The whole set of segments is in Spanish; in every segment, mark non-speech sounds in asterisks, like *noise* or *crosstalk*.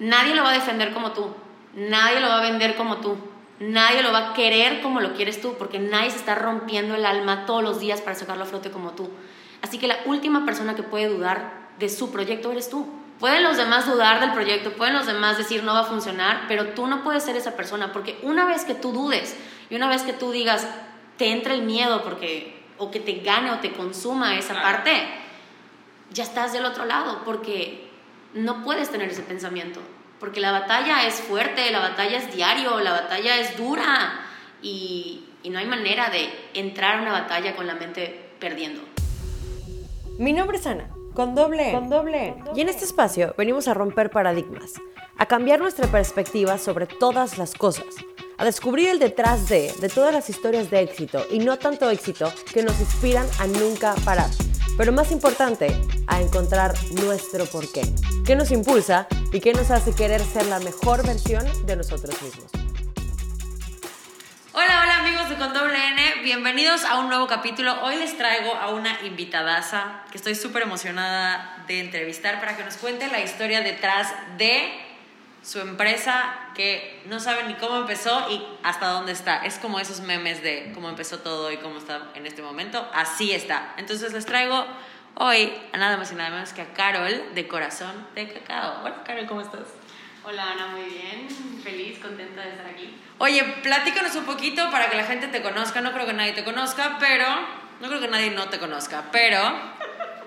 nadie lo va a defender como tú, nadie lo va a vender como tú, nadie lo va a querer como lo quieres tú, porque nadie se está rompiendo el alma todos los días para sacarlo a flote como tú. Así que la última persona que puede dudar de su proyecto eres tú. Pueden los demás dudar del proyecto, pueden los demás decir no va a funcionar, pero tú no puedes ser esa persona, porque una vez que tú dudes y una vez que tú digas, te entra el miedo porque o que te gane o te consuma esa parte, ya estás del otro lado, porque no puedes tener ese pensamiento, porque la batalla es fuerte, la batalla es diario, la batalla es dura y, y no hay manera de entrar a una batalla con la mente perdiendo. Mi nombre es Ana con doble. Con doble. Y en este espacio venimos a romper paradigmas, a cambiar nuestra perspectiva sobre todas las cosas, a descubrir el detrás de, de todas las historias de éxito y no tanto éxito que nos inspiran a nunca parar. Pero más importante, a encontrar nuestro porqué. ¿Qué nos impulsa y qué nos hace querer ser la mejor versión de nosotros mismos? Hola, hola amigos de Con Doble N, bienvenidos a un nuevo capítulo. Hoy les traigo a una invitadaza que estoy súper emocionada de entrevistar para que nos cuente la historia detrás de su empresa que no saben ni cómo empezó y hasta dónde está. Es como esos memes de cómo empezó todo y cómo está en este momento. Así está. Entonces les traigo hoy a nada más y nada menos que a Carol de Corazón de Cacao. Hola Carol, ¿cómo estás? Hola Ana, muy bien, feliz, contenta de estar aquí. Oye, platícanos un poquito para que la gente te conozca. No creo que nadie te conozca, pero no creo que nadie no te conozca, pero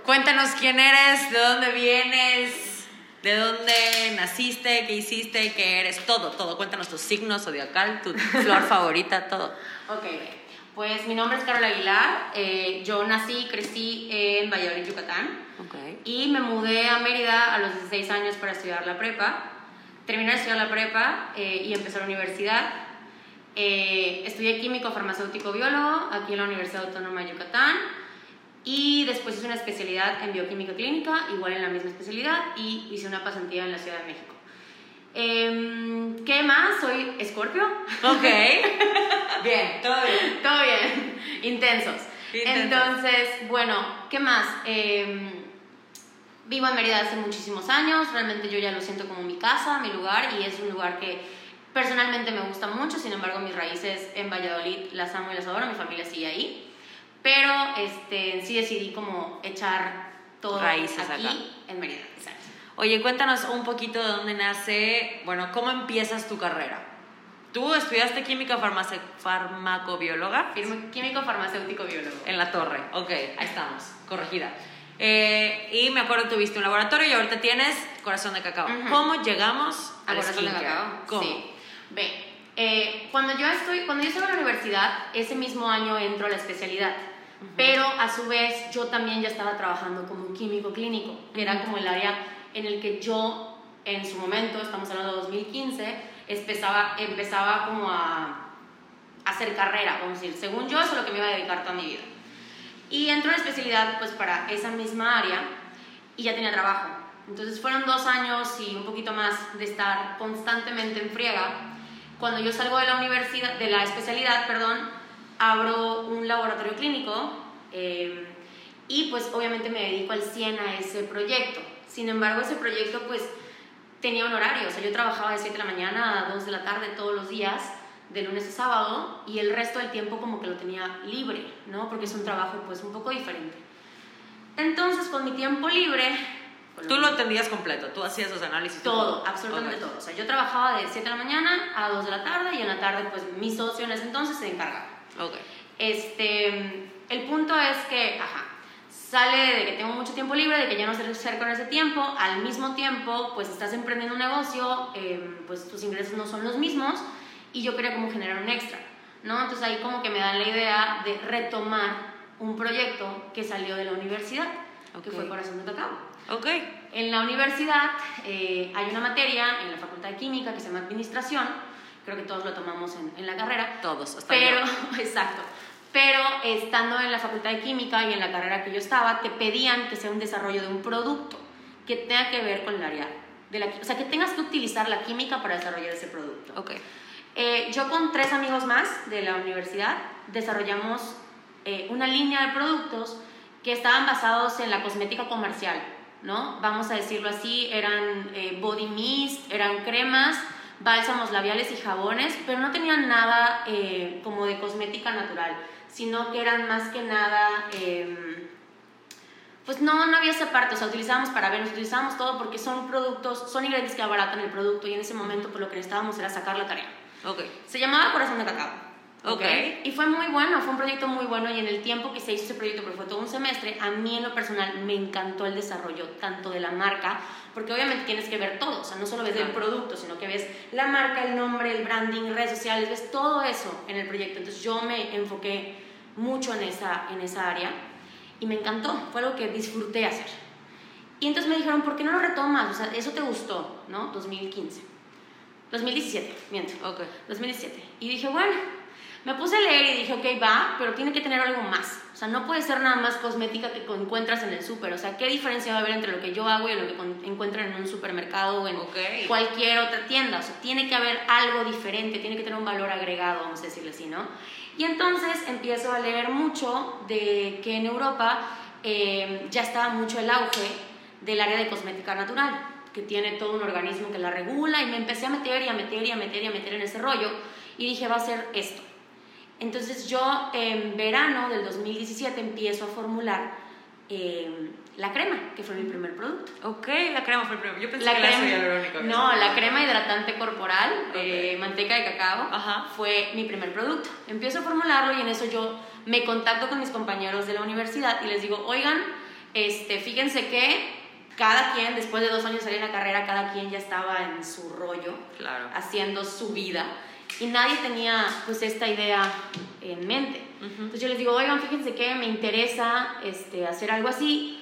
cuéntanos quién eres, de dónde vienes, de dónde naciste, qué hiciste, qué eres, todo, todo. Cuéntanos tus signos zodiacal, tu *laughs* flor favorita, todo. Ok, pues mi nombre es Carol Aguilar. Eh, yo nací y crecí en Valladolid, Yucatán. Okay. Y me mudé a Mérida a los 16 años para estudiar la prepa terminé de estudiar la prepa eh, y empecé la universidad. Eh, estudié químico, farmacéutico, biólogo aquí en la Universidad Autónoma de Yucatán y después hice una especialidad en bioquímica clínica, igual en la misma especialidad, y hice una pasantía en la Ciudad de México. Em, ¿Qué más? Soy escorpio. Ok. *laughs* bien, todo bien. Todo bien. Intensos. Intensos. Entonces, bueno, ¿qué más? Em, Vivo en Mérida hace muchísimos años, realmente yo ya lo siento como mi casa, mi lugar, y es un lugar que personalmente me gusta mucho, sin embargo mis raíces en Valladolid las amo y las adoro, mi familia sigue ahí, pero este, sí decidí como echar todo Raíces aquí acá. en Mérida. Exacto. Oye, cuéntanos un poquito de dónde nace, bueno, cómo empiezas tu carrera. Tú estudiaste química farmacobióloga químico, farmacéutico, biólogo. en la torre. Ok, ahí estamos, corregida. Eh, y me acuerdo que tuviste un laboratorio y ahorita tienes corazón de cacao. Ujú. ¿Cómo llegamos a al corazón de cacao. ¿Cómo? Sí. Ve, eh, cuando yo estoy, cuando yo estaba en la universidad, ese mismo año entro a la especialidad. Pero a su vez yo también ya estaba trabajando como químico clínico, que era como el área en el que yo en su momento, estamos hablando de 2015, empezaba, empezaba como a hacer carrera, vamos a decir. Según yo, eso es lo que me iba a dedicar toda mi vida. Y entró en especialidad pues para esa misma área y ya tenía trabajo. Entonces fueron dos años y un poquito más de estar constantemente en friega. Cuando yo salgo de la universidad, de la especialidad, perdón, abro un laboratorio clínico eh, y pues obviamente me dedico al 100 a ese proyecto. Sin embargo, ese proyecto pues tenía un horario, o sea, yo trabajaba de 7 de la mañana a 2 de la tarde todos los días, de lunes a sábado, y el resto del tiempo como que lo tenía libre, ¿no? Porque es un trabajo pues un poco diferente. Entonces, con mi tiempo libre... Tú lo atendías completo, tú hacías los análisis. todo, absolutamente Ok. todo. O sea, yo trabajaba de 7 de la mañana a 2 de la tarde y en la tarde pues mi socio en ese entonces se encargaba. Ok. Este, el punto es que, ajá, sale de que tengo mucho tiempo libre, de que ya no sé hacer con ese tiempo, al mismo tiempo, pues estás emprendiendo un negocio, eh, pues tus ingresos no son los mismos y yo quería como generar un extra, ¿no? Entonces ahí como que me dan la idea de retomar un proyecto que salió de la universidad, que Ok. fue Corazón de Cacao. Ok. En la universidad eh, hay una materia en la Facultad de Química que se llama Administración, creo que todos lo tomamos en, en la carrera, Todos, hasta pero, yo. *laughs* exacto. Pero estando en la facultad de química y en la carrera que yo estaba, te pedían que sea un desarrollo de un producto que tenga que ver con el área de la O sea, que tengas que utilizar la química para desarrollar ese producto. Ok. Eh, yo con tres amigos más de la universidad desarrollamos eh, una línea de productos que estaban basados en la cosmética comercial, ¿no? Vamos a decirlo así, eran eh, body mist, eran cremas, bálsamos labiales y jabones, pero no tenían nada eh, como de cosmética natural, sino que eran más que nada... Em, pues no, no había esa parte, o sea, utilizábamos parabenos, utilizábamos todo porque son productos, son ingredientes que abaratan el producto y en ese momento pues lo que necesitábamos era sacar la tarea. Ok. Se llamaba Corazón de Cacao. Ok. Y fue muy bueno, fue un proyecto muy bueno y en el tiempo que se hizo ese proyecto, porque fue todo un semestre, a mí en lo personal me encantó el desarrollo tanto de la marca, porque obviamente tienes que ver todo, o sea, no solo ves el producto, sino que ves la marca, el nombre, el branding, redes sociales, ves todo eso en el proyecto. Entonces yo me enfoqué mucho en esa, en esa área y me encantó, fue algo que disfruté hacer. Y entonces me dijeron, ¿por qué no lo retomas? O sea, eso te gustó, ¿no? 2015. 2017, miento. Ok. 2017. Y dije, bueno, me puse a leer y dije, ok, va, pero tiene que tener algo más. O sea, no puede ser nada más cosmética que encuentras en el súper. O sea, ¿qué diferencia va a haber entre lo que yo hago y lo que encuentran en un supermercado o en Ok. cualquier otra tienda? O sea, tiene que haber algo diferente, tiene que tener un valor agregado, vamos a decirlo así, ¿no? Y entonces empiezo a leer mucho de que en Europa eh, ya estaba mucho el auge del área de cosmética natural, que tiene todo un organismo que la regula, y me empecé a meter y a meter y a meter y a meter en ese rollo, y dije, va a ser esto. Entonces yo en verano del 2017 empiezo a formular eh, la crema, que fue mi primer producto. Ok, la crema fue el primero. Yo pensé La que crema, era no, la crema hidratante corporal de Ok. manteca de cacao Ajá. fue mi primer producto. Empiezo a formularlo y en eso yo me contacto con mis compañeros de la universidad y les digo, oigan, este, fíjense que cada quien, después de dos años de salir en la carrera, cada quien ya estaba en su rollo, Claro. haciendo su vida y nadie tenía pues esta idea en mente. Entonces yo les digo, oigan, fíjense que me interesa este, hacer algo así.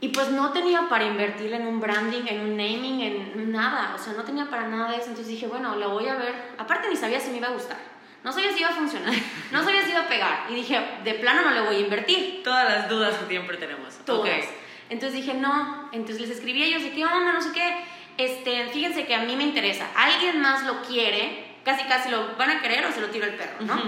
Y pues no tenía para invertir en un branding, en un naming, en nada. O sea, no tenía para nada de eso. Entonces dije, bueno, lo voy a ver. Aparte ni sabía si me iba a gustar. No sabía si iba a funcionar. *laughs* No sabía si iba a pegar. Y dije, de plano no le voy a invertir. Todas las dudas que siempre tenemos. Todas. Ok. Entonces dije, no. Entonces les escribí a ellos de qué onda, no sé qué. Este, fíjense que a mí me interesa. Alguien más lo quiere. Casi, casi lo van a querer o se lo tiro al perro, ¿no?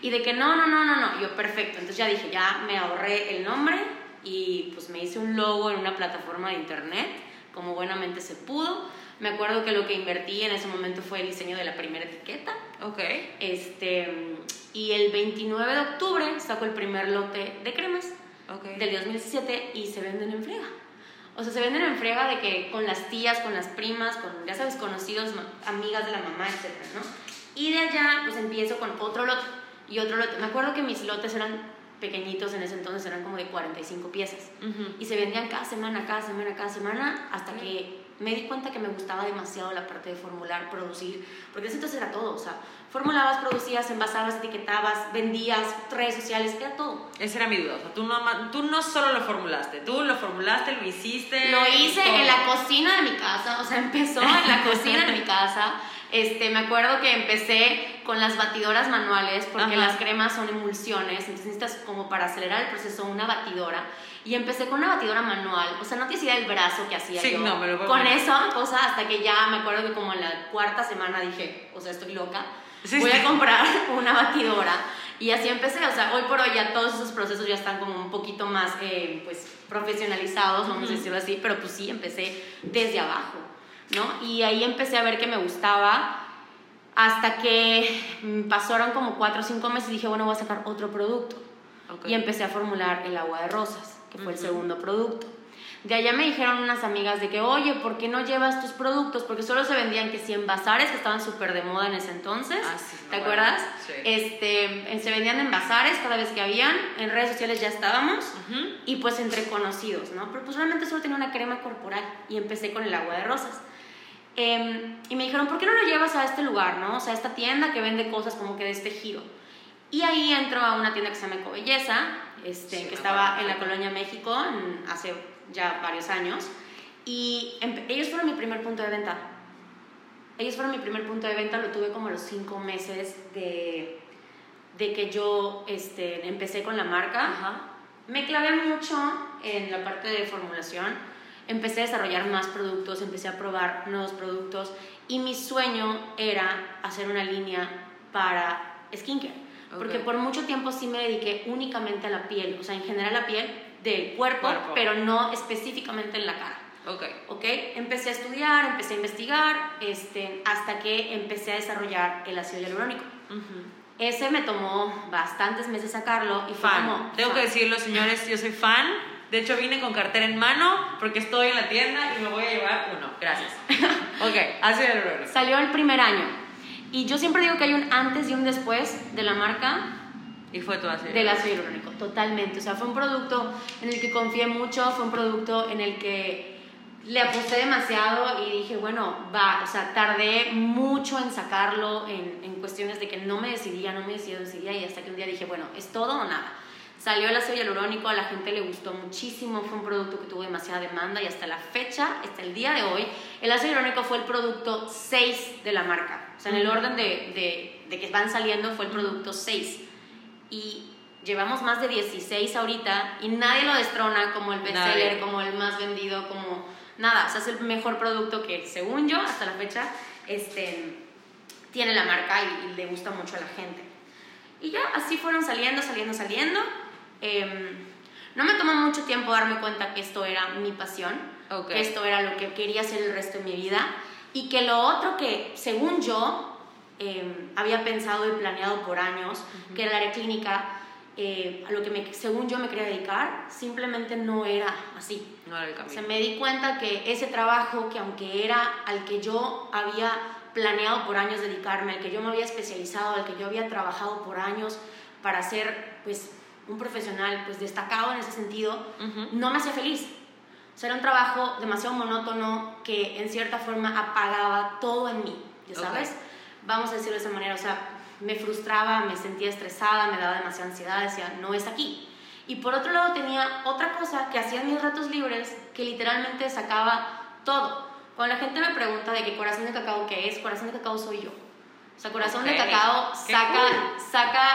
Y de que no, no, no, no, no. Yo, perfecto. Entonces ya dije, ya me ahorré el nombre y pues me hice un logo en una plataforma de internet, como buenamente se pudo. Me acuerdo que lo que invertí en ese momento fue el diseño de la primera etiqueta. Ok. Este, y el 29 de octubre saco el primer lote de cremas Ok. del 2017 y se venden en friega. O sea, se venden en friega de que con las tías, con las primas, con, ya sabes, conocidos, amigas de la mamá, etcétera, ¿no? Y de allá, pues empiezo con otro lote y otro lote. Me acuerdo que mis lotes eran pequeñitos en ese entonces, eran como de 45 piezas. Ujú. Y se vendían cada semana, cada semana, cada semana, hasta que me di cuenta que me gustaba demasiado la parte de formular, producir, porque ese entonces era todo, o sea, formulabas, producías, envasabas, etiquetabas, vendías, redes sociales, era todo. Esa era mi duda. O sea, tú no, tú no solo lo formulaste, tú lo formulaste, lo hiciste. Lo hice todo. en la cocina de mi casa, o sea, empezó en la cocina de mi casa. Este, me acuerdo que empecé con las batidoras manuales porque Ajá. las cremas son emulsiones, entonces necesitas como para acelerar el proceso una batidora. Y empecé con una batidora manual, o sea, no tienes idea del brazo que hacía Sí, yo. no, me lo puedo con esa cosa hasta que ya me acuerdo que como en la cuarta semana dije, o sea, estoy loca, Sí, voy sí. a comprar *laughs* una batidora. Y así empecé, o sea, hoy por hoy ya todos esos procesos ya están como un poquito más, eh, pues, profesionalizados, vamos a decirlo así, pero pues sí, empecé desde abajo, ¿no? Y ahí empecé a ver que me gustaba hasta que pasaron como cuatro o cinco meses y dije, bueno, voy a sacar otro producto. Ok. Y empecé a formular el agua de rosas, que fue el Ujú. segundo producto. De allá me dijeron unas amigas de que, oye, ¿por qué no llevas tus productos? Porque solo se vendían que 100 bazares, que estaban súper de moda en ese entonces. Ah, sí, ¿Te acuerdas? Sí. Este, en- se vendían en bazares cada vez que habían. En redes sociales ya estábamos. Y pues entre conocidos, ¿no? Pero pues realmente solo tenía una crema corporal y empecé con el agua de rosas. Em, y me dijeron, ¿por qué no lo llevas a este lugar, no? O sea, a esta tienda que vende cosas como que de este giro. Y ahí entro a una tienda que se llama Ecobelleza, este, Sí, que estaba en la colonia México en- hace ya varios años. Y ellos fueron mi primer punto de venta. Ellos fueron mi primer punto de venta, lo tuve como a los cinco meses de, de que yo este, empecé con la marca. Ajá. Me clavé mucho en la parte de formulación. Empecé a desarrollar más productos, empecé a probar nuevos productos y mi sueño era hacer una línea para skincare. Porque por mucho tiempo sí me dediqué únicamente a la piel, o sea, en general la piel, del cuerpo, Cuerpo. pero no específicamente en la cara. Ok. ¿ok? Empecé a estudiar, empecé a investigar, este, hasta que empecé a desarrollar el ácido hialurónico. Ese me tomó bastantes meses sacarlo y fue Fan. como... Tengo que fan. decirlo, señores, yo soy fan. De hecho, vine con cartera en mano porque estoy en la tienda y me voy a llevar uno. Gracias. *laughs* ok, de hialurónico. Salió el primer año. Y yo siempre digo que hay un antes y un después de la marca Y fue todo así. del ácido hialurónico, totalmente. O sea, fue un producto en el que confié mucho, fue un producto en el que le aposté demasiado y dije, bueno, va, o sea, tardé mucho en sacarlo en, en cuestiones de que no me decidía, no me decidía, decidía y hasta que un día dije, bueno, es todo o nada. Salió el ácido hialurónico, a la gente le gustó muchísimo, fue un producto que tuvo demasiada demanda y hasta la fecha, hasta el día de hoy, el ácido hialurónico fue el producto 6 de la marca. O sea, en el orden de, de, de que van saliendo fue el producto 6 y llevamos más de 16 ahorita y nadie lo destrona como el bestseller, como el más vendido, como nada, o sea, es el mejor producto que según yo hasta la fecha este, tiene la marca y, y le gusta mucho a la gente. Y ya así fueron saliendo, saliendo, saliendo. Em, no me tomó mucho tiempo darme cuenta que esto era mi pasión, que esto era lo que quería hacer el resto de mi vida y que lo otro que, según yo, em, había pensado y planeado por años, que era el área clínica, eh, a lo que me, según yo me quería dedicar, simplemente no era así. No era el O camino. sea, me di cuenta que ese trabajo, que aunque era al que yo había planeado por años dedicarme, al que yo me había especializado, al que yo había trabajado por años para ser pues un profesional pues destacado en ese sentido, Ujú. no me hacía feliz. O sea, era un trabajo demasiado monótono que en cierta forma apagaba todo en mí, ¿ya sabes? Vamos a decirlo de esa manera, o sea, me frustraba, me sentía estresada, me daba demasiada ansiedad, decía, no es aquí. Y por otro lado tenía otra cosa que hacía en mis ratos libres que literalmente sacaba todo. Cuando la gente me pregunta de qué corazón de cacao qué es, corazón de cacao soy yo. O sea, corazón de Ok, cacao saca, cool. saca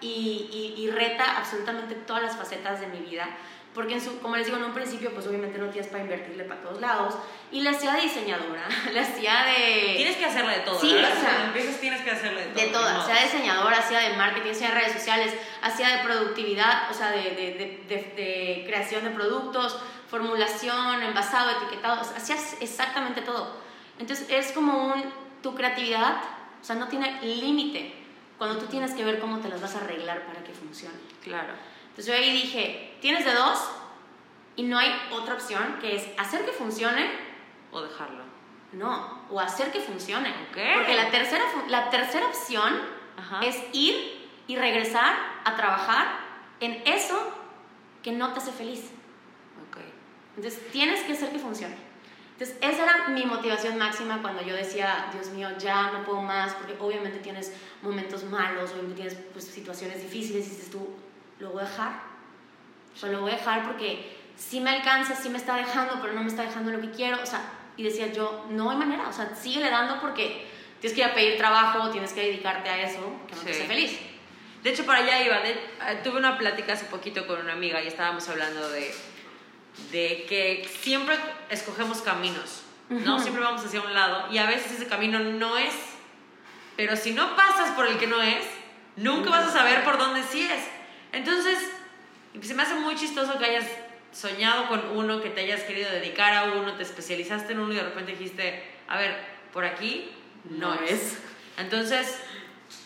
y, y, y reta absolutamente todas las facetas de mi vida. Porque, en su, como les digo, en un principio, pues obviamente no tienes para invertirle para todos lados. Y le hacía de diseñadora, *laughs* le hacía de... Tienes que hacerle de todo, Sí, ¿verdad? o sea, Cuando empiezas tienes que hacerle de todo. de todas, sea diseñadora, hacía de marketing, hacía de redes sociales, hacía de productividad, o sea, de, de, de, de- creación de productos, formulación, envasado, etiquetado, o sea, hacía exactamente todo. Entonces es como un, tu creatividad, o sea, no tiene límite cuando tú tienes que ver cómo te las vas a arreglar para que funcione. Claro. Entonces yo ahí dije, tienes de dos y no hay otra opción que es hacer que funcione O dejarlo. no, o hacer que funcione. Ok. Porque la tercera, la tercera opción Ajá. es ir y regresar a trabajar en eso que no te hace feliz. Ok. Entonces tienes que hacer que funcione. Entonces esa era mi motivación máxima cuando yo decía, Dios mío, ya no puedo más, porque obviamente tienes momentos malos, obviamente tienes pues, situaciones difíciles y dices tú, lo voy a dejar. O sea, lo voy a dejar porque sí me alcanza, sí me está dejando, pero no me está dejando lo que quiero. O sea, y decía yo, no hay manera, o sea, síguele dando porque tienes que ir a pedir trabajo, tienes que dedicarte a eso, que no te Sí. hace feliz. De hecho, para allá iba. De- eh, tuve una plática hace poquito con una amiga y estábamos hablando de, de que siempre escogemos caminos, ¿no? Siempre vamos hacia un lado y a veces ese camino no es. Pero si no pasas por el que no es, nunca vas a saber por dónde sí es. Entonces, se me hace muy chistoso que hayas soñado con uno, que te hayas querido dedicar a uno, te especializaste en uno y de repente dijiste, a ver, por aquí no, No es. es. Entonces,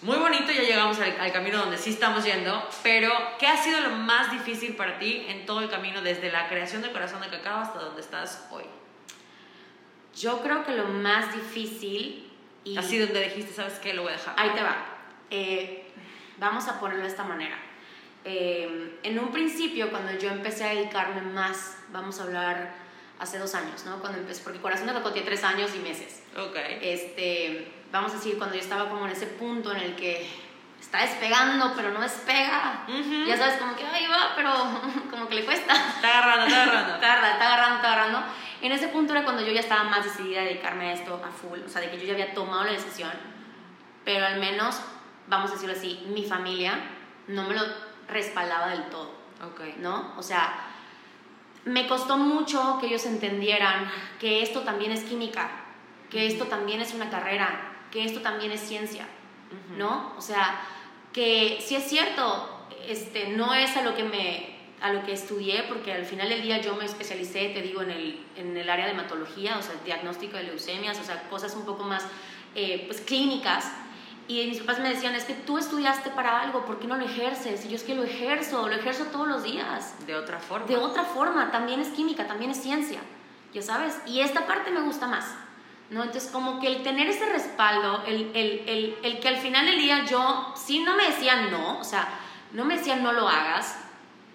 muy bonito, ya llegamos al, al camino donde sí estamos yendo, pero ¿qué ha sido lo más difícil para ti en todo el camino, desde la creación de Corazón de Cacao hasta donde estás hoy? Yo creo que lo más difícil y Así donde dijiste, ¿sabes qué? Lo voy a dejar. Ahí te va. Eh, vamos a ponerlo de esta manera. Eh, en un principio, cuando yo empecé a dedicarme más, vamos a hablar hace dos años, ¿no? Cuando empecé, porque Corazón de Cacao tiene tres años y meses. Ok. Este, vamos a decir, cuando yo estaba como en ese punto en el que está despegando, pero no despega. Ujú. Ya sabes, como que ahí va, pero *laughs* como que le cuesta. Está agarrando, está agarrando. *laughs* Tarda, está agarrando, está agarrando. En ese punto era cuando yo ya estaba más decidida a dedicarme a esto a full, o sea, de que yo ya había tomado la decisión, pero al menos, vamos a decirlo así, mi familia no me lo respaldaba del todo, Ok. ¿no? O sea, me costó mucho que ellos entendieran que esto también es química, que esto también es una carrera, que esto también es ciencia, ¿no? O sea, que si es cierto, este, no es a lo que me a lo que estudié, porque al final del día yo me especialicé, te digo, en el, en el área de hematología, o sea, el diagnóstico de leucemias, o sea, cosas un poco más eh, pues, clínicas. Y mis papás me decían, es que tú estudiaste para algo, ¿por qué no lo ejerces? Y yo es que lo ejerzo, lo ejerzo todos los días. De otra forma. De otra forma, también es química, también es ciencia, ya sabes. Y esta parte me gusta más, ¿no? Entonces, como que el tener ese respaldo, el, el, el, el que al final del día yo, sí no me decían no, o sea, no me decían no lo hagas,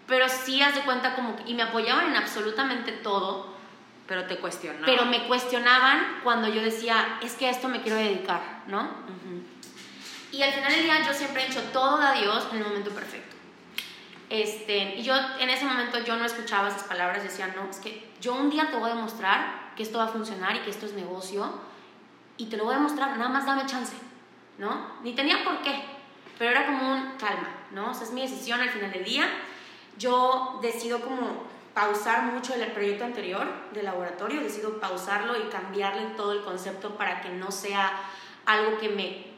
pero sí haz de cuenta como, que- y me apoyaban en absolutamente todo, Pero te cuestionó. pero me cuestionaban cuando yo decía, es que a esto me quiero dedicar, ¿no? Y al final del día yo siempre he dicho todo a Dios en el momento perfecto. Este, y yo en ese momento yo no escuchaba esas palabras, decía, no, es que yo un día te voy a demostrar que esto va a funcionar y que esto es negocio y te lo voy a demostrar, nada más dame chance, ¿no? Ni tenía por qué, pero era como un calma, ¿no? O sea, es mi decisión al final del día. Yo decido como pausar mucho el proyecto anterior del laboratorio, decido pausarlo y cambiarle todo el concepto para que no sea algo que me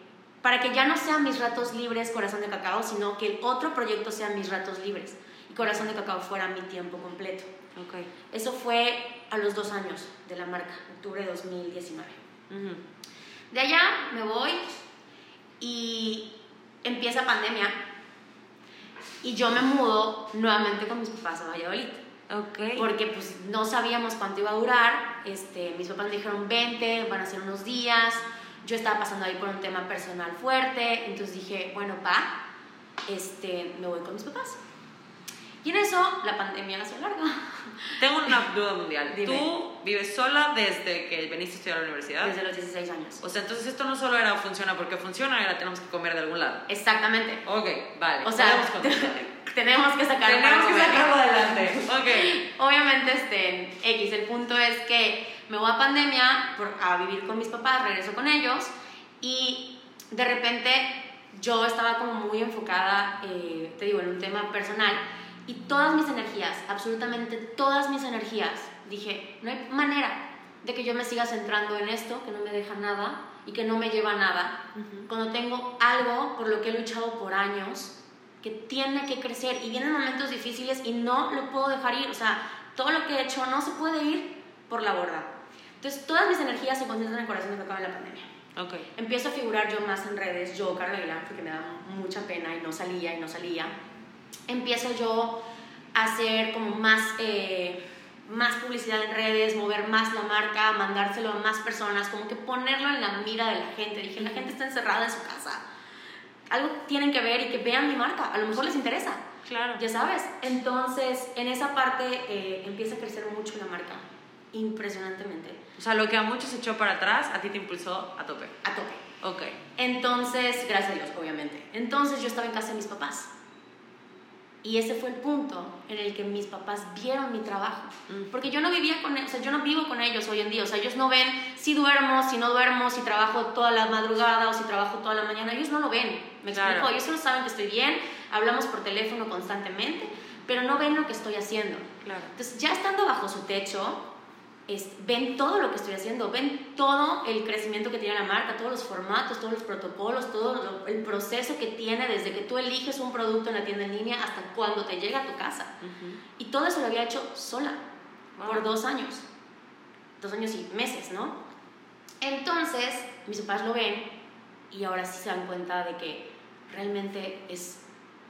para que ya no sean mis ratos libres corazón de cacao, sino que el otro proyecto sea mis ratos libres y corazón de cacao fuera mi tiempo completo. Ok. Eso fue a los dos años de la marca, octubre de 2019. Ujú. De allá me voy y empieza pandemia y yo me mudo nuevamente con mis papás a Valladolid Ok. porque pues no sabíamos cuánto iba a durar. Este, mis papás me dijeron 20, van a ser unos días. Yo estaba pasando ahí por un tema personal fuerte, entonces dije, bueno, va, este, me voy con mis papás. Y en eso la pandemia se alarga. *laughs* Tengo una duda mundial. Dime. ¿Tú vives sola desde que viniste a estudiar a la universidad? Desde los 16 años. O sea, entonces esto no solo era funciona porque funciona, era tenemos que comer de algún lado. Exactamente. Ok, vale. O sea, *laughs* tenemos que sacar tenemos que sacarlo adelante. Ok. *laughs* Obviamente, este, X, el punto es que me voy a pandemia por- a vivir con mis papás, regreso con ellos y de repente yo estaba como muy enfocada, eh, te digo, en un tema personal y todas mis energías, absolutamente todas mis energías, dije, no hay manera de que yo me siga centrando en esto, que no me deja nada y que no me lleva a nada, cuando tengo algo por lo que he luchado por años, que tiene que crecer y vienen momentos difíciles y no lo puedo dejar ir, o sea, todo lo que he hecho no se puede ir por la borda. Entonces, todas mis energías se concentran en el corazón de cacao en la pandemia. Ok. Empiezo a figurar yo más en redes, yo, Carla Aguilar, porque me da mucha pena y no salía y no salía. Empiezo yo a hacer como más, eh, más publicidad en redes, mover más la marca, mandárselo a más personas, como que ponerlo en la mira de la gente. Dije, la gente está encerrada en su casa. Algo tienen que ver y que vean mi marca, a lo mejor les interesa. Claro. Ya sabes, entonces en esa parte eh, empieza a crecer mucho la marca, impresionantemente, O sea, lo que a muchos echó para atrás, a ti te impulsó a tope. a tope. Ok. Entonces, gracias a Dios, obviamente. Entonces yo estaba en casa de mis papás. Y ese fue el punto en el que mis papás vieron mi trabajo. Mm. Porque yo no vivía con ellos, o sea, yo no vivo con ellos hoy en día. O sea, ellos no ven si duermo, si no duermo, si trabajo toda la madrugada o si trabajo toda la mañana. Ellos no lo ven. ¿Me Claro. explico? Ellos solo saben que estoy bien, hablamos por teléfono constantemente, pero no ven lo que estoy haciendo. Claro. Entonces, ya estando bajo su techo, es- ven todo lo que estoy haciendo, ven todo el crecimiento que tiene la marca, todos los formatos, todos los protocolos, todo lo- el proceso que tiene desde que tú eliges un producto en la tienda en línea hasta cuando te llega a tu casa. Y todo eso lo había hecho sola Wow. por dos años, dos años y meses, ¿no? Entonces, mis papás lo ven y ahora sí se dan cuenta de que realmente es,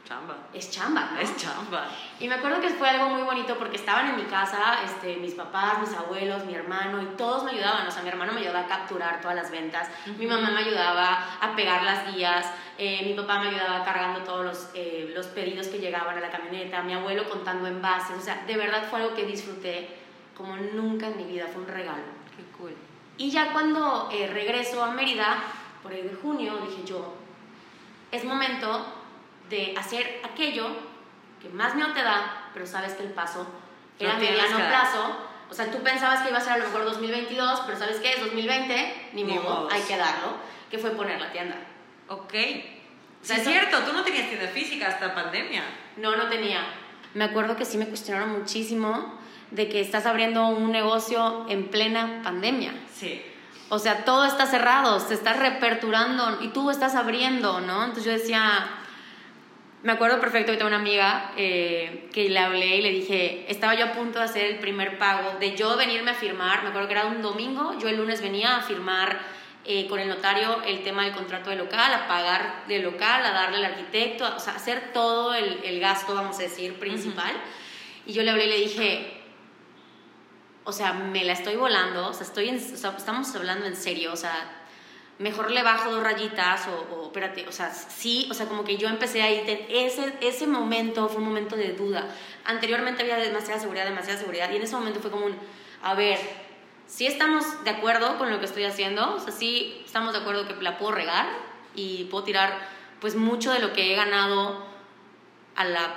Chamba. es chamba, ¿no? Es chamba. Y me acuerdo que fue algo muy bonito porque estaban en mi casa, este, mis papás, mis abuelos, mi hermano, y todos me ayudaban. O sea, mi hermano me ayudaba a capturar todas las ventas, mi mamá me ayudaba a pegar las guías, eh, mi papá me ayudaba cargando todos los, eh, los pedidos que llegaban a la camioneta, mi abuelo contando envases. O sea, de verdad fue algo que disfruté como nunca en mi vida, fue un regalo. Qué cool. Y ya cuando eh, regreso a Mérida, por ahí de junio, dije yo, es momento de hacer aquello que más miedo te da, pero sabes que el paso era tienes mediano plazo. O sea, tú pensabas que iba a ser a lo mejor 2022, pero ¿sabes qué? Es 2020, ni, Ni modo, modos. hay que darlo, que fue poner la tienda. Ok. O Sí, sea, es eso- cierto, tú no tenías tienda física hasta pandemia. No, no tenía. Me acuerdo que sí me cuestionaron muchísimo de que estás abriendo un negocio en plena pandemia. Sí. O sea, todo está cerrado, se está reaperturando y tú estás abriendo, ¿no? Entonces yo decía, me acuerdo perfecto que tengo una amiga eh, que le hablé y le dije, estaba yo a punto de hacer el primer pago, de yo venirme a firmar, me acuerdo que era un domingo, yo el lunes venía a firmar eh, con el notario el tema del contrato de local, a pagar de local, a darle al arquitecto, o sea, hacer todo el, el gasto, vamos a decir, principal. Y yo le hablé y le dije, o sea, me la estoy volando, o sea, estoy en- o sea, estamos hablando en serio, o sea, mejor le bajo dos rayitas o, o espérate, o sea, sí, o sea, como que yo empecé ahí, ese, ese momento fue un momento de duda. Anteriormente había demasiada seguridad, demasiada seguridad, y en ese momento fue como un, a ver, sí estamos de acuerdo con lo que estoy haciendo, o sea, sí estamos de acuerdo que la puedo regar y puedo tirar pues mucho de lo que he ganado a la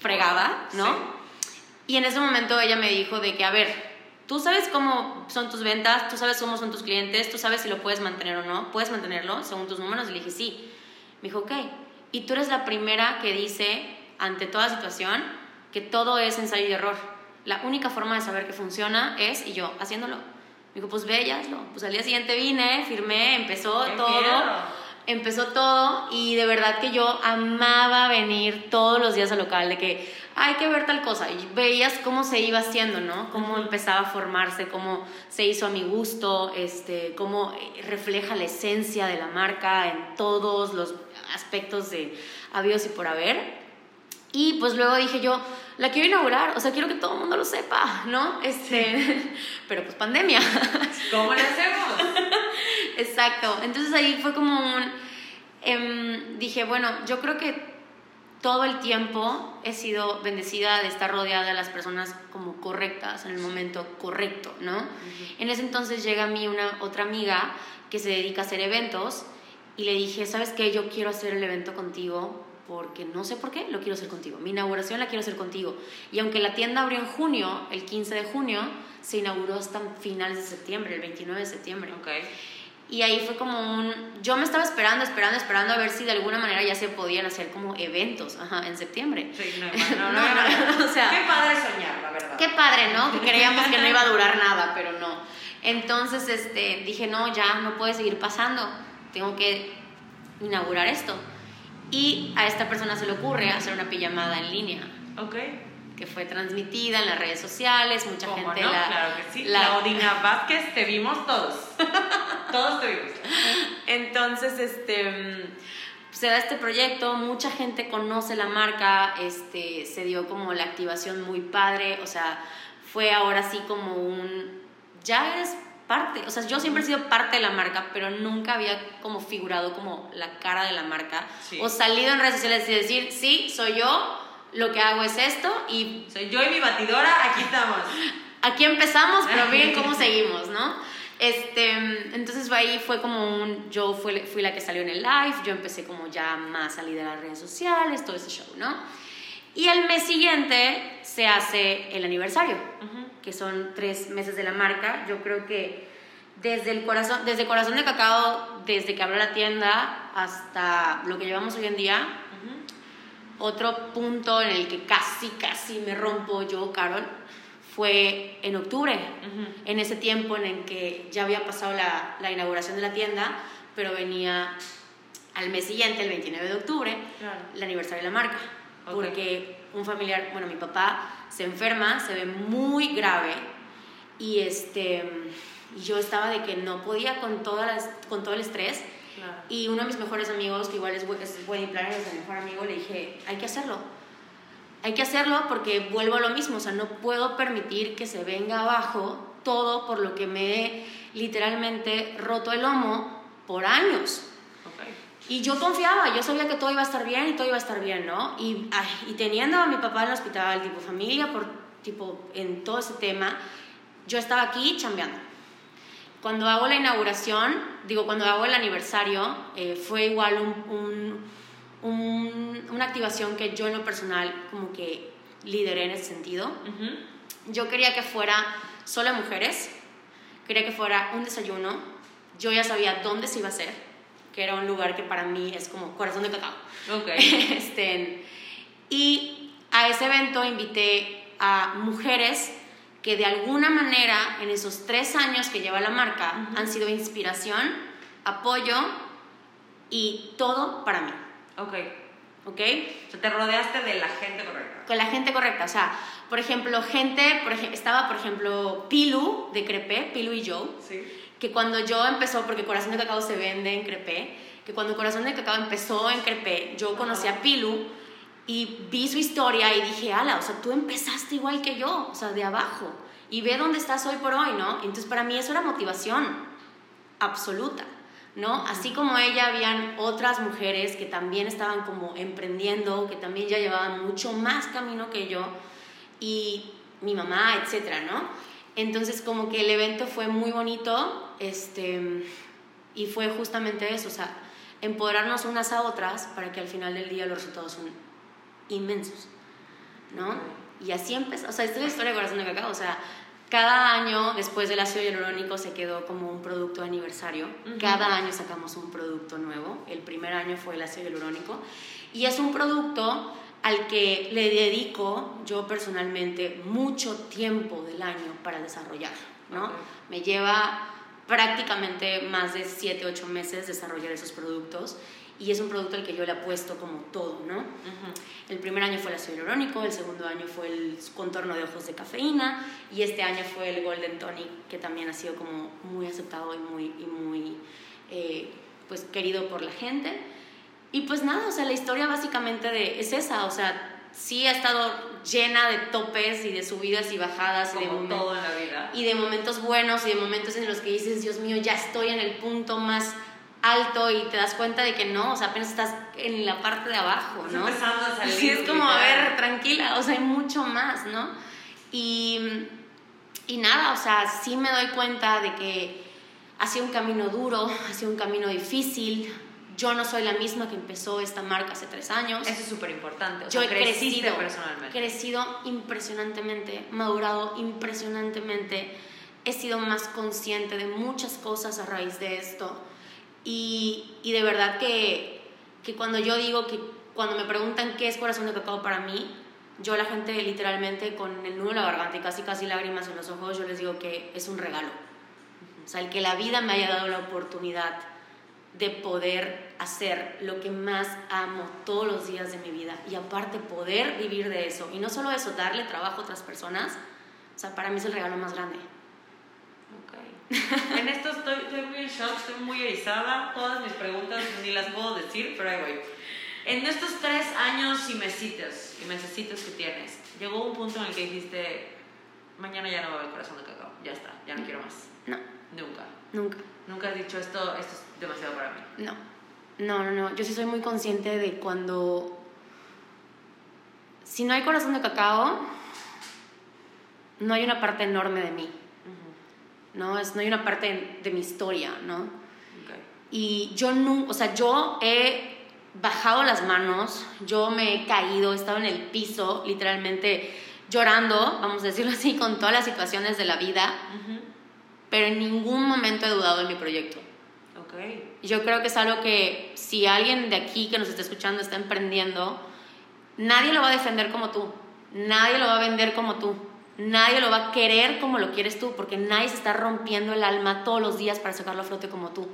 fregada, ¿no? Sí. Y en ese momento ella me dijo de que, a ver, tú sabes cómo son tus ventas, tú sabes cómo son tus clientes, tú sabes si lo puedes mantener o no, puedes mantenerlo según tus números. Y le dije, sí. Me dijo, ok. Y tú eres la primera que dice, ante toda situación, que todo es ensayo y error. La única forma de saber que funciona es, y yo, haciéndolo. Me dijo, pues ve y hazlo. Pues al día siguiente vine, firmé, empezó ¡Qué todo miedo! empezó todo y de verdad que yo amaba venir todos los días al local, de que hay que ver tal cosa. Y veías cómo se iba haciendo, ¿no? Cómo empezaba a formarse, cómo se hizo a mi gusto, este, cómo eh, refleja la esencia de la marca en todos los aspectos de habidos y por haber. Y pues luego dije yo, la quiero inaugurar, o sea, quiero que todo el mundo lo sepa, ¿no? Este, *laughs* pero pues pandemia. *laughs* ¿Cómo le hacemos? Exacto. Entonces ahí fue como un... em, dije, bueno, yo creo que todo el tiempo he sido bendecida de estar rodeada de las personas como correctas en el momento correcto, ¿no? En ese entonces llega a mí una otra amiga que se dedica a hacer eventos y le dije, ¿sabes qué? Yo quiero hacer el evento contigo porque no sé por qué, lo quiero hacer contigo. Mi inauguración la quiero hacer contigo. Y aunque la tienda abrió en junio, el 15 de junio, se inauguró hasta finales de septiembre, el 29 de septiembre. Ok. Y ahí fue como un... Yo me estaba esperando, esperando, esperando a ver si de alguna manera ya se podían hacer como eventos, ajá, en septiembre. Sí, no, *laughs* no, no, No, no, no, o sea- Qué padre soñar, la verdad. Qué padre, ¿no? Que creíamos que no iba a durar *laughs* nada, pero no. Entonces, este, dije, no, ya no puede seguir pasando. Tengo que inaugurar esto. Y a esta persona se le ocurre hacer una pijamada en línea, Ok. Que fue transmitida en las redes sociales, mucha ¿Cómo gente no? la... claro que sí. la- Claudina Vázquez, te vimos todos. *laughs* todos te vimos. Entonces, este, mm, se da este proyecto, mucha gente conoce la marca, este, se dio como la activación muy padre, o sea, fue ahora sí como un, ya eres parte, o sea, yo siempre he sido parte de la marca, pero nunca había como figurado como la cara de la marca, Sí. o salido en redes sociales y decir, sí, soy yo, lo que hago es esto y Soy yo y mi batidora, aquí estamos. aquí empezamos, pero *laughs* miren cómo seguimos, ¿no? Este, entonces ahí fue como un, yo fui, fui la que salió en el live, yo empecé como ya más a liderar redes sociales, todo ese show, ¿no? Y el mes siguiente se hace el aniversario, que son tres meses de la marca. Yo creo que desde el corazón, desde Corazón de Cacao, desde que abrió la tienda hasta lo que llevamos hoy en día, otro punto en el que casi, casi me rompo yo, Carol, fue en octubre, en ese tiempo en el que ya había pasado la, la inauguración de la tienda, pero venía al mes siguiente, el 29 de octubre, Claro. el aniversario de la marca, porque un familiar, bueno, mi papá se enferma, se ve muy grave y este yo estaba de que no podía con, todas las, con todo el estrés Claro. y uno de mis mejores amigos, que igual es, es wedding planner, es mi mejor amigo, le dije, hay que hacerlo. Hay que hacerlo porque vuelvo a lo mismo, o sea, no puedo permitir que se venga abajo todo por lo que me he literalmente roto el lomo por años. Ok. Y yo confiaba, yo sabía que todo iba a estar bien y todo iba a estar bien, ¿no? Y, ay, y teniendo a mi papá en el hospital, tipo familia, por, tipo en todo ese tema, yo estaba aquí chambeando. Cuando hago la inauguración, digo, cuando hago el aniversario, eh, fue igual un, un- un- una activación que yo en lo personal como que lideré en ese sentido. Ujú. Yo quería que fuera solo mujeres, quería que fuera un desayuno, yo ya sabía dónde se iba a hacer, que era un lugar que para mí es como corazón de cacao. Ok. *laughs* Este, y a ese evento invité a mujeres que de alguna manera en esos tres años que lleva la marca han sido inspiración, apoyo y todo para mí. Ok. ¿ok? O sea, te rodeaste de la gente correcta. Con la gente correcta, o sea, por ejemplo, gente, por ej- estaba por ejemplo Pilu de Crepé, Pilu y Joe, Sí. que cuando yo empezó, porque Corazón de Cacao se vende en Crepé, que cuando Corazón de Cacao empezó en Crepé, yo conocí a Pilu y vi su historia y dije, ala, o sea, tú empezaste igual que yo, o sea, de abajo, y ve dónde estás hoy por hoy, ¿no? Entonces para mí eso era motivación absoluta, ¿no? Así como ella, habían otras mujeres que también estaban como emprendiendo, que también ya llevaban mucho más camino que yo, y mi mamá, etcétera, ¿no? Entonces como que el evento fue muy bonito, este, y fue justamente eso, o sea, empoderarnos unas a otras para que al final del día los resultados son inmensos, ¿no? Y así empezó, o sea, esta es la historia de Corazón de Cacao, o sea, cada año después del ácido hialurónico se quedó como un producto de aniversario, cada año sacamos un producto nuevo, el primer año fue el ácido hialurónico, y es un producto al que le dedico yo personalmente mucho tiempo del año para desarrollar, ¿no? Me lleva prácticamente más de 7, 8 meses desarrollar esos productos y es un producto al que yo le apuesto como todo, ¿no? El primer año fue el ácido hialurónico, el segundo año fue el contorno de ojos de cafeína y este año fue el Golden Tonic, que también ha sido como muy aceptado y muy, y muy eh, pues, querido por la gente. Y pues nada, o sea, la historia básicamente de, es esa, o sea, sí ha estado llena de topes y de subidas y bajadas y de Como momentos todo en la vida. y de momentos buenos y de momentos en los que dices, Dios mío, ya estoy en el punto más alto y te das cuenta de que no, o sea, apenas estás en la parte de abajo, ¿no? empezando a salir, *laughs* Sí, es como, a ver, tranquila, o sea, hay mucho más, ¿no? Y, y nada, o sea, sí me doy cuenta de que ha sido un camino duro, ha sido un camino difícil. Yo no soy la misma que empezó esta marca hace tres años. Eso es súper importante. Yo sea, he crecido, personalmente. crecido impresionantemente, madurado impresionantemente, he sido más consciente de muchas cosas a raíz de esto y, y de verdad que, que cuando yo digo que cuando me preguntan qué es corazón de cacao para mí, yo la gente literalmente con el nudo en la garganta y casi casi lágrimas en los ojos, yo les digo que es un regalo. O sea, el que la vida me haya dado la oportunidad de poder hacer lo que más amo todos los días de mi vida y aparte poder vivir de eso y no solo eso, darle trabajo a otras personas, o sea, para mí es el regalo más grande. *laughs* En esto estoy, estoy muy en shock, estoy muy erizada. Todas mis preguntas ni las puedo decir, pero ahí voy. En estos tres años y mesitos, y mesecitos que tienes, llegó un punto en el que dijiste, mañana ya no va a haber corazón de cacao, ya está, ya no quiero más. No, Nunca. nunca. Nunca has dicho esto, esto es demasiado para mí. No, no, no, no. Yo sí soy muy consciente de cuando... Si no hay corazón de cacao, no hay una parte enorme de mí, ¿no? Es, no hay una parte de mi historia, ¿no? Ok. Y yo no, o sea, yo he bajado las manos, yo me he caído, he estado en el piso, literalmente llorando, vamos a decirlo así, con todas las situaciones de la vida, pero en ningún momento he dudado en mi proyecto. Ok. Yo creo que es algo que si alguien de aquí que nos está escuchando está emprendiendo, nadie lo va a defender como tú, nadie lo va a vender como tú, nadie lo va a querer como lo quieres tú, porque nadie se está rompiendo el alma todos los días para sacarlo a flote como tú.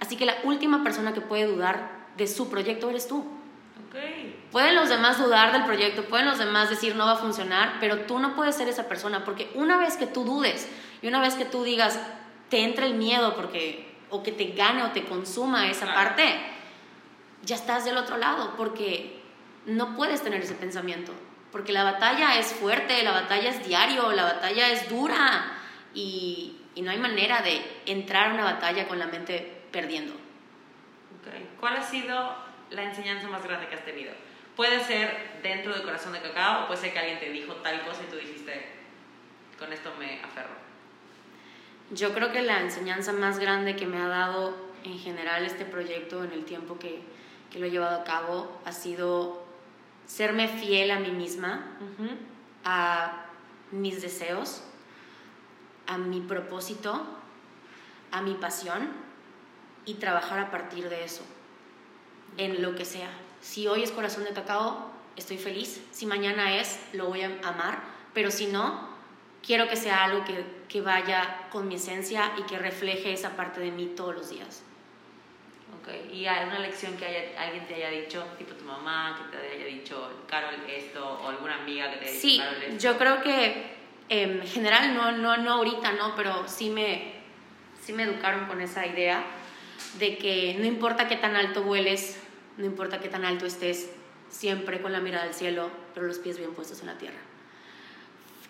Así que la última persona que puede dudar de su proyecto eres tú. Ok. Pueden los demás dudar del proyecto, pueden los demás decir no va a funcionar, pero tú no puedes ser esa persona, porque una vez que tú dudes y una vez que tú digas, te entra el miedo porque, o que te gane o te consuma esa Claro. parte, ya estás del otro lado, porque no puedes tener ese pensamiento, porque la batalla es fuerte, la batalla es diario, la batalla es dura y, y no hay manera de entrar a una batalla con la mente perdiendo. Ok. ¿Cuál ha sido la enseñanza más grande que has tenido? Puede ser dentro del corazón de cacao o puede ser que alguien te dijo tal cosa y tú dijiste, con esto me aferro. Yo creo que la enseñanza más grande que me ha dado en general este proyecto en el tiempo que, que lo he llevado a cabo ha sido serme fiel a mí misma, a mis deseos, a mi propósito, a mi pasión y trabajar a partir de eso, en lo que sea. Si hoy es corazón de cacao, estoy feliz. Si mañana es, lo voy a amar. Pero si no, quiero que sea algo que, que vaya con mi esencia y que refleje esa parte de mí todos los días. Ok, ¿y hay una lección que haya- alguien te haya dicho, tipo tu mamá, que te haya dicho, Carol, esto, o alguna amiga que te haya dicho, Sí, Carol, esto? yo creo que em, en general, no, no, no ahorita, ¿no? Pero sí me, sí me educaron con esa idea de que no importa qué tan alto vueles, no importa qué tan alto estés, siempre con la mirada al cielo, pero los pies bien puestos en la tierra.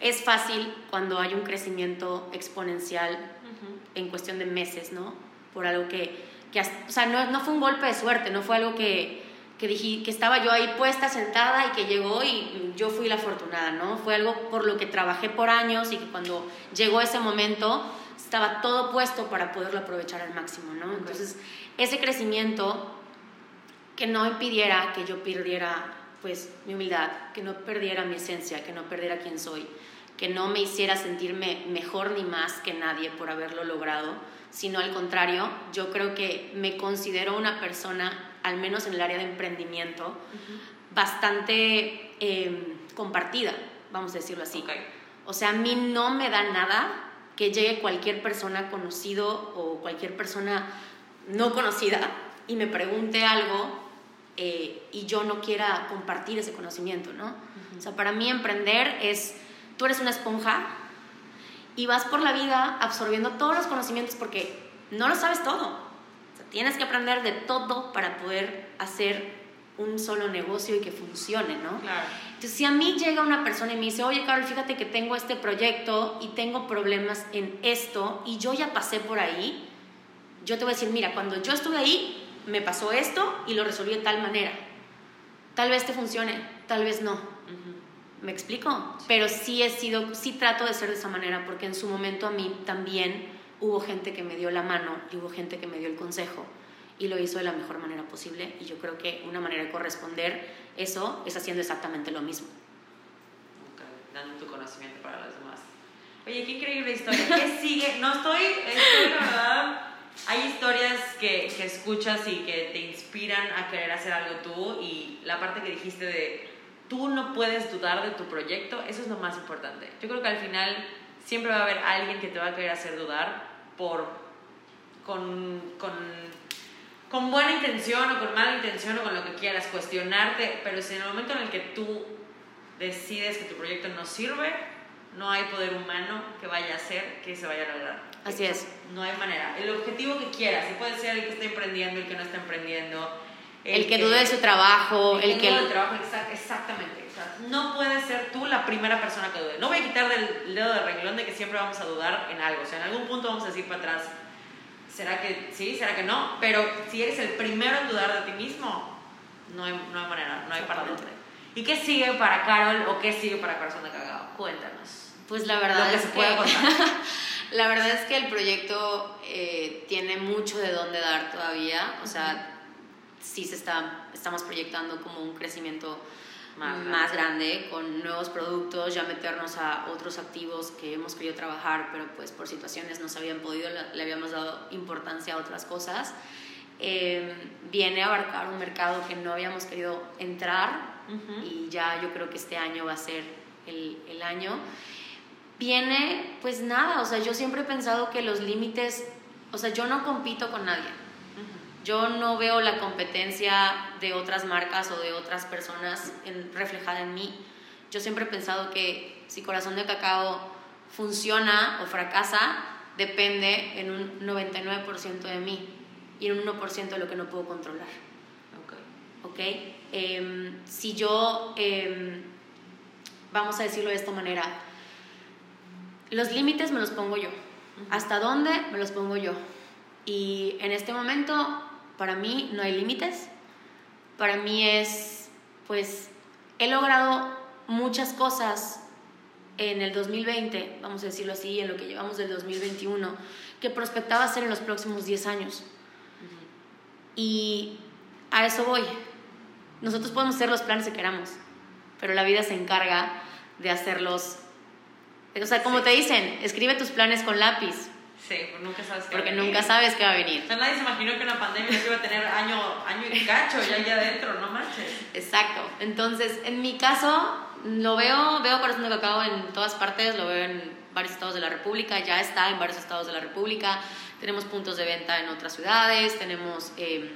Es fácil cuando hay un crecimiento exponencial Ujú. en cuestión de meses, ¿no? Por algo que, que hasta- o sea, no, no fue un golpe de suerte, no fue algo que, que, dije, que estaba yo ahí puesta, sentada y que llegó y yo fui la afortunada, ¿no? Fue algo por lo que trabajé por años y que cuando llegó ese momento estaba todo puesto para poderlo aprovechar al máximo, ¿no? Entonces, ese crecimiento que no impidiera que yo perdiera pues mi humildad, que no perdiera mi esencia, que no perdiera quién soy, que no me hiciera sentirme mejor ni más que nadie por haberlo logrado, sino al contrario, yo creo que me considero una persona, al menos en el área de emprendimiento, bastante eh, compartida, vamos a decirlo así. Ok. O sea, a mí no me da nada que llegue cualquier persona conocido o cualquier persona no conocida y me pregunte algo eh, y yo no quiera compartir ese conocimiento, ¿no? O sea, para mí emprender es, tú eres una esponja y vas por la vida absorbiendo todos los conocimientos porque no lo sabes todo. O sea, tienes que aprender de todo para poder hacer un solo negocio y que funcione, ¿no? Claro. Entonces, si a mí llega una persona y me dice, oye, Carol, fíjate que tengo este proyecto y tengo problemas en esto y yo ya pasé por ahí, yo te voy a decir, mira, cuando yo estuve ahí, me pasó esto y lo resolví de tal manera. Tal vez te funcione, tal vez no. Ujú. ¿Me explico? Pero sí he sido, sí trato de ser de esa manera, porque en su momento a mí también hubo gente que me dio la mano y hubo gente que me dio el consejo y lo hizo de la mejor manera posible y yo creo que una manera de corresponder eso es haciendo exactamente lo mismo. Ok, dando tu conocimiento para los demás. Oye, qué increíble historia. ¿Qué *laughs* sigue? No estoy, estoy la verdad. Hay historias que, que escuchas y que te inspiran a querer hacer algo tú y la parte que dijiste de tú no puedes dudar de tu proyecto, eso es lo más importante. Yo creo que al final siempre va a haber alguien que te va a querer hacer dudar por con, con, con buena intención o con mala intención o con lo que quieras, cuestionarte, pero si en el momento en el que tú decides que tu proyecto no sirve, no hay poder humano que vaya a hacer que se vaya a lograr. Así es. No hay manera. El objetivo que quieras, y puede ser el que está emprendiendo, el que no está emprendiendo, El, que dude de su trabajo, el, que... dude del trabajo, exact- exactamente. O sea, no puedes ser tú la primera persona que dude. No voy a quitar del dedo de renglón de que siempre vamos a dudar en algo. O sea, en algún punto vamos a decir para atrás, ¿será que sí? ¿Será que no? Pero si eres el primero en dudar de ti mismo, no hay, no hay manera, no hay para dónde. ¿Y qué sigue para Carol o qué sigue para Corazón de Cagado? Cuéntanos. Pues la verdad Lo que es se que... *laughs* la verdad es que el proyecto eh, tiene mucho de dónde dar todavía. O sea, sí se está, estamos proyectando como un crecimiento Más más, grande, con nuevos productos, ya meternos a otros activos que hemos querido trabajar, pero pues por situaciones no se habían podido, le, habíamos dado importancia a otras cosas. Eh, viene a abarcar un mercado que no habíamos querido entrar Ujú. y ya yo creo que este año va a ser el, el año. Viene, pues nada, o sea, yo siempre he pensado que los límites, o sea, yo no compito con nadie. Yo no veo la competencia de otras marcas o de otras personas en- reflejada en mí. Yo siempre he pensado que si Corazón de Cacao funciona o fracasa, depende en un 99% de mí y en un 1% de lo que no puedo controlar. Ok. ¿ok? Em, si yo, em, vamos a decirlo de esta manera, los límites me los pongo yo. ¿Hasta dónde? Me los pongo yo. Y en este momento, para mí no hay límites. Para mí es, pues, he logrado muchas cosas en el 2020, vamos a decirlo así, en lo que llevamos del 2021, que prospectaba hacer en los próximos 10 años. Y a eso voy. Nosotros podemos hacer los planes que queramos, pero la vida se encarga de hacerlos. O sea, como Sí. te dicen, escribe tus planes con lápiz, Sí, pues nunca sabes qué porque va a venir. nunca sabes qué va a O venir. sea, nadie se imaginó que una pandemia se iba a tener año, año y cacho ya allá adentro, no manches. Exacto. Entonces, en mi caso, lo veo, veo Corazón de Cacao en todas partes, lo veo en varios estados de la República, ya está en varios estados de la República, Tenemos puntos de venta en otras ciudades, tenemos eh,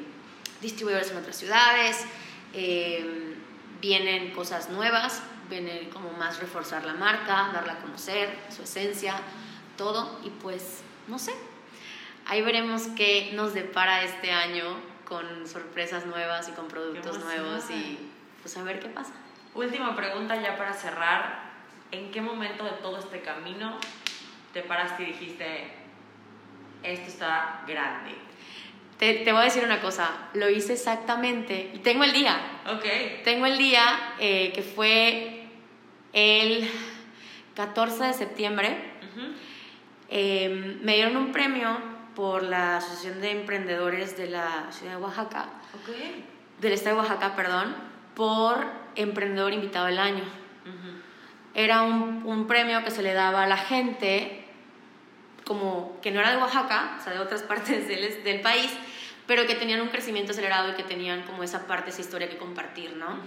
distribuidores en otras ciudades, eh, vienen cosas nuevas, viene como más reforzar la marca, darla a conocer, su esencia, todo. Y pues, no sé, ahí veremos qué nos depara este año con sorpresas nuevas y con productos nuevos y pues a ver qué pasa. Última pregunta ya para cerrar. ¿En qué momento de todo este camino te paraste y dijiste, esto está grande? Te, te, voy a decir una cosa, lo hice exactamente, tengo el día. Ok. Tengo el día eh, que fue el 14 de septiembre. Eh, me dieron un premio por la Asociación de Emprendedores de la Ciudad de Oaxaca, del Estado de Oaxaca, perdón, por Emprendedor Invitado del Año. Era un, un premio que se le daba a la gente como que no era de Oaxaca, o sea, de otras *laughs* partes del, del país, pero que tenían un crecimiento acelerado y que tenían como esa parte, esa historia que compartir, ¿no?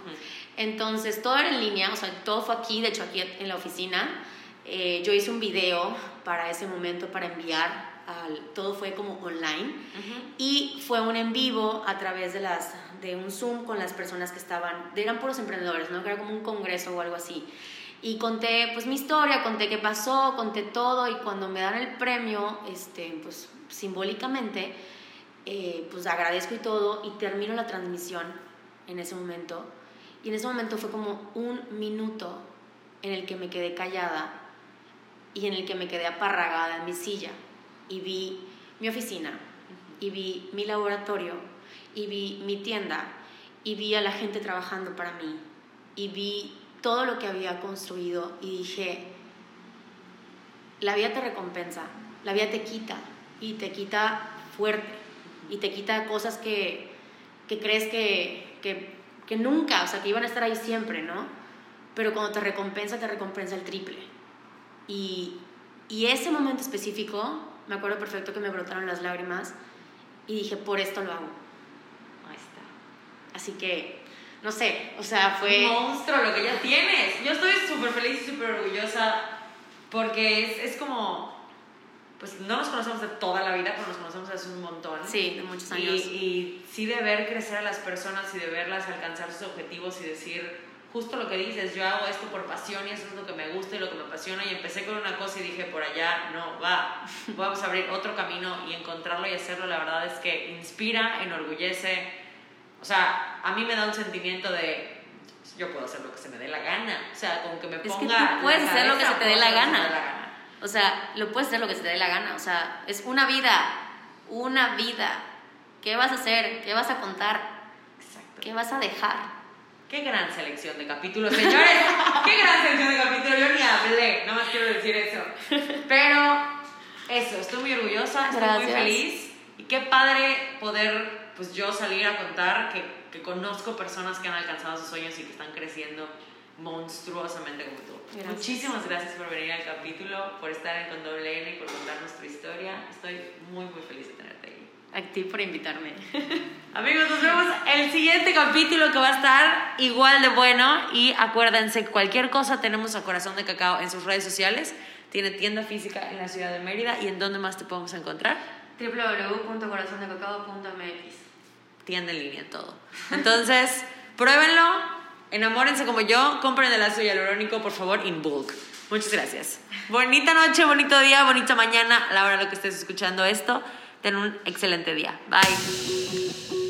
Entonces, todo era en línea, o sea, todo fue aquí, de hecho, aquí en la oficina. Eh, yo hice un video para ese momento, para enviar, al, todo fue como online, y fue un en vivo a través de, las, de un Zoom con las personas que estaban, eran puros emprendedores, ¿no? Que era como un congreso o algo así. Y conté pues mi historia, conté qué pasó, conté todo y cuando me dan el premio, este, pues simbólicamente, eh, pues agradezco y todo y termino la transmisión en ese momento. Y en ese momento fue como un minuto en el que me quedé callada y en el que me quedé aparragada en mi silla y vi mi oficina y vi mi laboratorio y vi mi tienda y vi a la gente trabajando para mí y vi todo lo que había construido y dije, la vida te recompensa, la vida te quita y te quita fuerte y te quita cosas que, que crees que, que, que, nunca, o sea, que iban a estar ahí siempre, ¿no? Pero cuando te recompensa, te recompensa el triple. Y, y ese momento específico, me acuerdo perfecto que me brotaron las lágrimas y dije, por esto lo hago. Ahí está. Así que no sé, o sea, fue... Un monstruo lo que ya tienes. Yo estoy súper feliz y súper orgullosa porque es, es, como, pues no nos conocemos de toda la vida, pero nos conocemos hace un montón. Sí, de muchos años. Y, y sí de ver crecer a las personas y de verlas alcanzar sus objetivos y decir, justo lo que dices, yo hago esto por pasión y eso es lo que me gusta y lo que me apasiona y empecé con una cosa y dije, por allá no va, *laughs* vamos a abrir otro camino y encontrarlo y hacerlo, la verdad es que inspira, enorgullece o sea, a mí me da un sentimiento de yo puedo hacer lo que se me dé la gana. O sea, como que me ponga. Es que tú puedes hacer lo que se te dé la gana. O sea, lo puedes hacer lo que se te dé la gana. O sea, es una vida. Una vida. ¿Qué vas a hacer? ¿Qué vas a contar? Exacto. ¿Qué vas a dejar? Qué gran selección de capítulos, señores. Qué gran selección de capítulos. Yo ni hablé, nada más quiero decir eso. Pero eso, estoy muy orgullosa, estoy Gracias. muy feliz. Y qué padre poder pues yo salir a contar que, que, conozco personas que han alcanzado sus sueños y que están creciendo monstruosamente como tú. Gracias. Muchísimas gracias por venir al capítulo, por estar en con doble N y por contar nuestra historia. Estoy muy, muy feliz de tenerte aquí. A ti por invitarme. *laughs* Amigos, nos vemos el siguiente capítulo que va a estar igual de bueno. Y acuérdense, cualquier cosa tenemos a Corazón de Cacao en sus redes sociales. Tiene tienda física en la ciudad de Mérida. ¿Y en dónde más te podemos encontrar? www.corazondecacao.mx Tienda en línea, todo. Entonces, *laughs* pruébenlo, enamórense como yo, compren el ácido hialurónico, por favor, in bulk. Muchas gracias. Bonita noche, bonito día, bonita mañana, a la hora de lo que estés escuchando esto. Ten un excelente día. Bye.